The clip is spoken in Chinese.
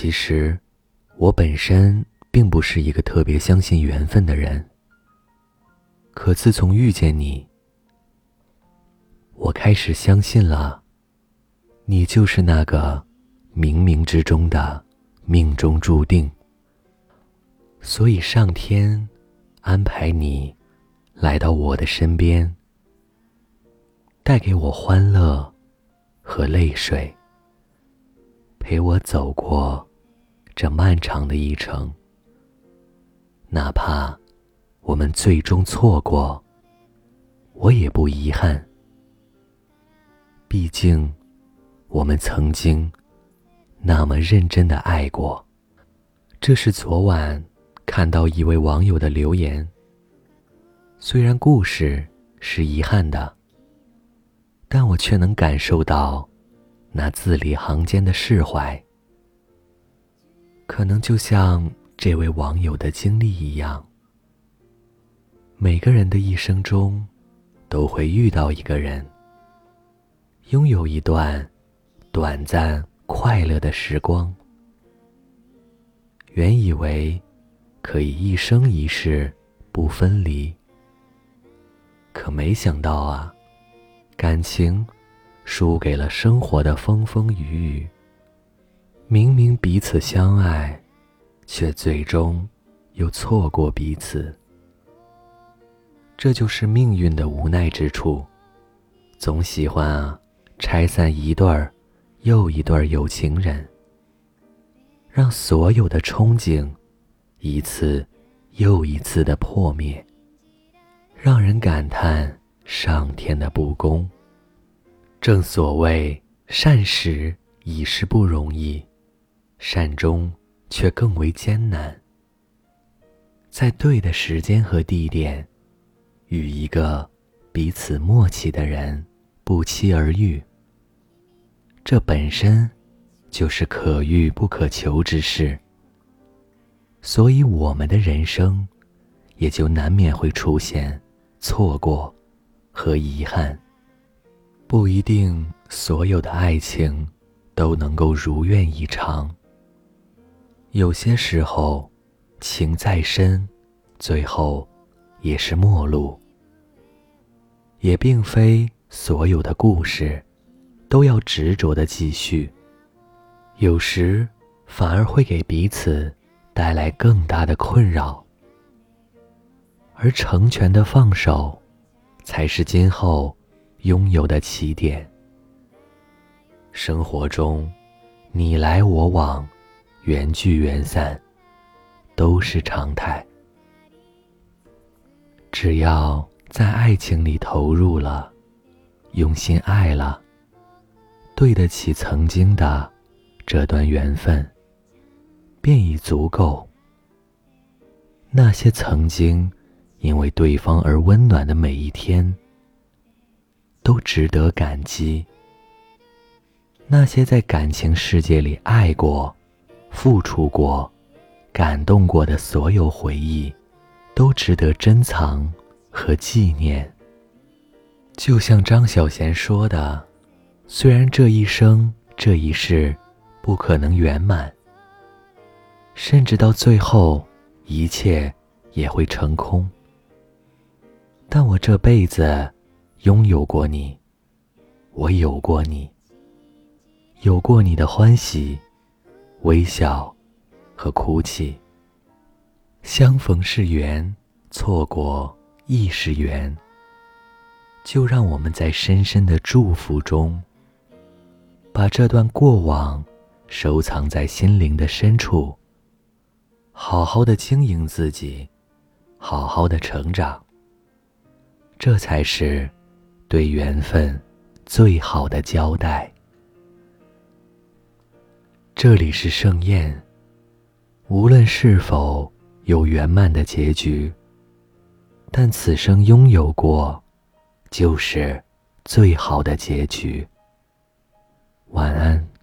其实，我本身并不是一个特别相信缘分的人。可自从遇见你，我开始相信了，你就是那个冥冥之中的命中注定。所以上天安排你来到我的身边，带给我欢乐和泪水，陪我走过这漫长的一程，哪怕。我们最终错过，我也不遗憾。毕竟，我们曾经那么认真的爱过。这是昨晚看到一位网友的留言。虽然故事是遗憾的，但我却能感受到那字里行间的释怀。可能就像这位网友的经历一样。每个人的一生中，都会遇到一个人，拥有一段短暂快乐的时光。原以为可以一生一世不分离，可没想到啊，感情输给了生活的风风雨雨。明明彼此相爱，却最终又错过彼此。这就是命运的无奈之处，总喜欢啊拆散一对儿又一对儿有情人，让所有的憧憬一次又一次的破灭，让人感叹上天的不公。正所谓善始已是不容易，善终却更为艰难。在对的时间和地点。与一个彼此默契的人不期而遇，这本身就是可遇不可求之事。所以，我们的人生也就难免会出现错过和遗憾。不一定所有的爱情都能够如愿以偿。有些时候，情再深，最后。也是陌路，也并非所有的故事都要执着的继续，有时反而会给彼此带来更大的困扰，而成全的放手，才是今后拥有的起点。生活中，你来我往，缘聚缘散，都是常态。只要在爱情里投入了，用心爱了，对得起曾经的这段缘分，便已足够。那些曾经因为对方而温暖的每一天，都值得感激。那些在感情世界里爱过、付出过、感动过的所有回忆。都值得珍藏和纪念。就像张小娴说的：“虽然这一生这一世不可能圆满，甚至到最后一切也会成空，但我这辈子拥有过你，我有过你，有过你的欢喜、微笑和哭泣。”相逢是缘，错过亦是缘。就让我们在深深的祝福中，把这段过往收藏在心灵的深处，好好的经营自己，好好的成长。这才是对缘分最好的交代。这里是盛宴无论是否有圆满的结局但此生拥有过就是最好的结局。晚安。